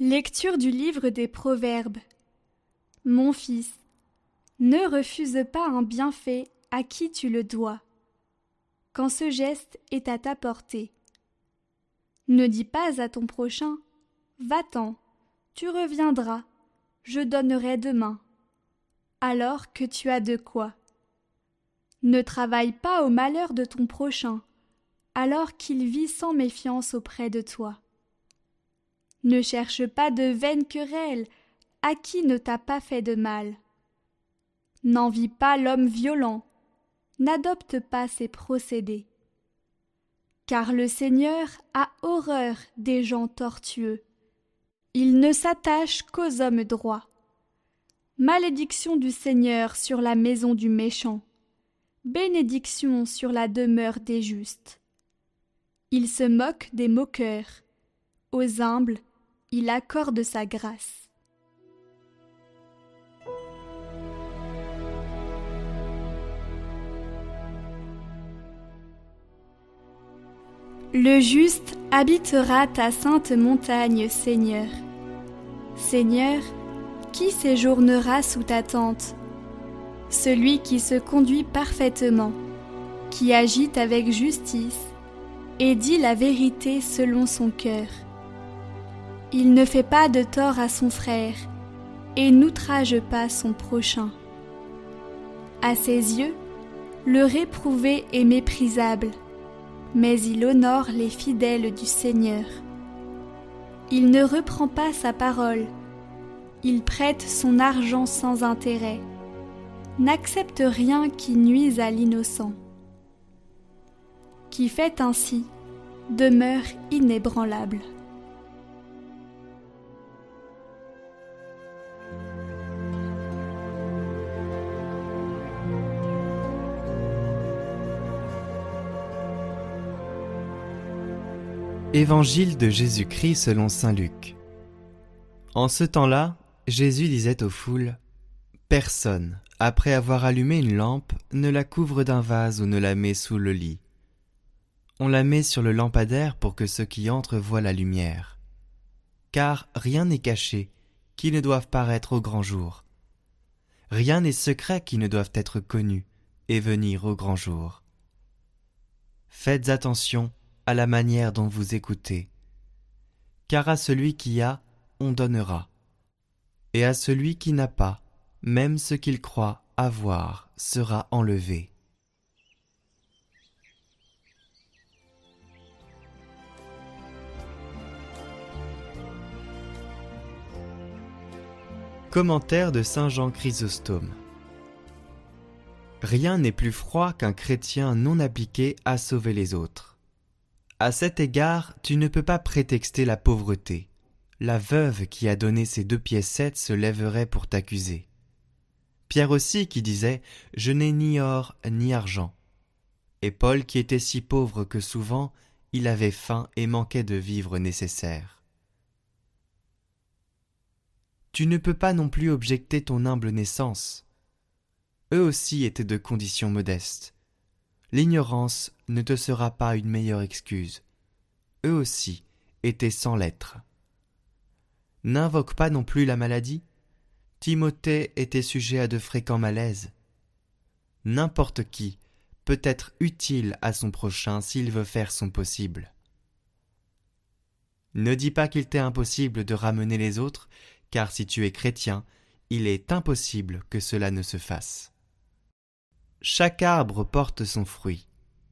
Lecture du livre des Proverbes. Mon fils, ne refuse pas un bienfait à qui tu le dois, quand ce geste est à ta portée. Ne dis pas à ton prochain Va-t'en, tu reviendras, je donnerai demain, alors que tu as de quoi. Ne travaille pas au malheur de ton prochain, alors qu'il vit sans méfiance auprès de toi. Ne cherche pas de vaines querelles à qui ne t'a pas fait de mal? N'envie pas l'homme violent, n'adopte pas ses procédés. Car le Seigneur a horreur des gens tortueux. Il ne s'attache qu'aux hommes droits. Malédiction du Seigneur sur la maison du méchant. Bénédiction sur la demeure des justes. Il se moque des moqueurs. Aux humbles, il accorde sa grâce. Le juste habitera ta sainte montagne, Seigneur. Seigneur, qui séjournera sous ta tente? Celui qui se conduit parfaitement, qui agit avec justice et dit la vérité selon son cœur. Il ne fait pas de tort à son frère et n'outrage pas son prochain. À ses yeux, le réprouvé est méprisable, mais il honore les fidèles du Seigneur. Il ne reprend pas sa parole, il prête son argent sans intérêt, n'accepte rien qui nuise à l'innocent. Qui fait ainsi demeure inébranlable. Évangile de Jésus-Christ selon Saint Luc. En ce temps-là, Jésus disait aux foules Personne, après avoir allumé une lampe, ne la couvre d'un vase ou ne la met sous le lit. On la met sur le lampadaire pour que ceux qui entrent voient la lumière. Car rien n'est caché qui ne doive paraître au grand jour. Rien n'est secret qui ne doive être connu et venir au grand jour. Faites attention à la manière dont vous écoutez. Car à celui qui a, on donnera, et à celui qui n'a pas, même ce qu'il croit avoir sera enlevé. Commentaire de Saint Jean Chrysostome Rien n'est plus froid qu'un chrétien non appliqué à sauver les autres. À cet égard, tu ne peux pas prétexter la pauvreté. La veuve qui a donné ses deux pièces sept se lèverait pour t'accuser. Pierre aussi qui disait Je n'ai ni or ni argent. Et Paul qui était si pauvre que souvent il avait faim et manquait de vivres nécessaires. Tu ne peux pas non plus objecter ton humble naissance. Eux aussi étaient de conditions modestes. L'ignorance ne te sera pas une meilleure excuse. Eux aussi étaient sans lettres. N'invoque pas non plus la maladie. Timothée était sujet à de fréquents malaises. N'importe qui peut être utile à son prochain s'il veut faire son possible. Ne dis pas qu'il t'est impossible de ramener les autres, car si tu es chrétien, il est impossible que cela ne se fasse. Chaque arbre porte son fruit,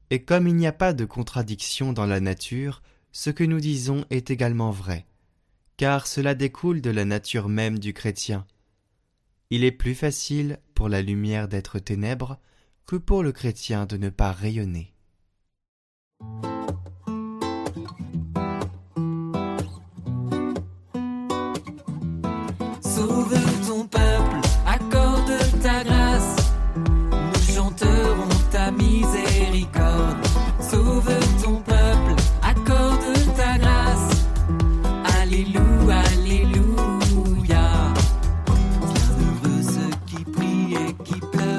et comme il n'y a pas de contradiction dans la nature, ce que nous disons est également vrai, car cela découle de la nature même du chrétien. Il est plus facile pour la lumière d'être ténèbres que pour le chrétien de ne pas rayonner. keep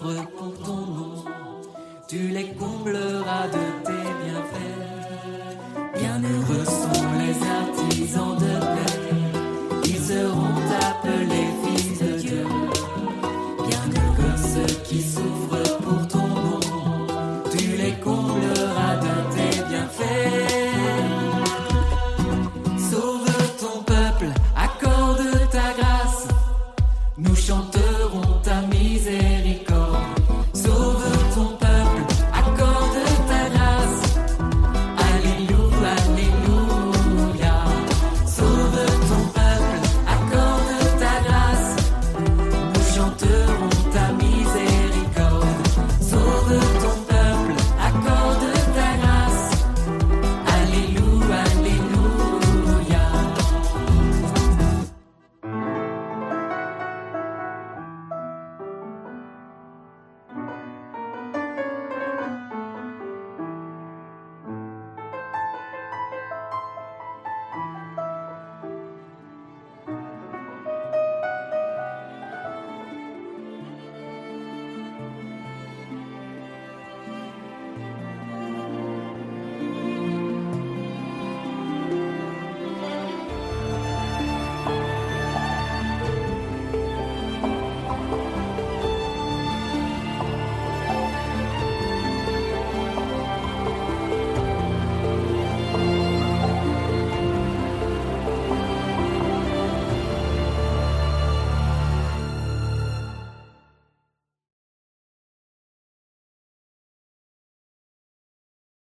ton nom, tu les combleras de tes bienfaits. Bienheureux sont les artisans de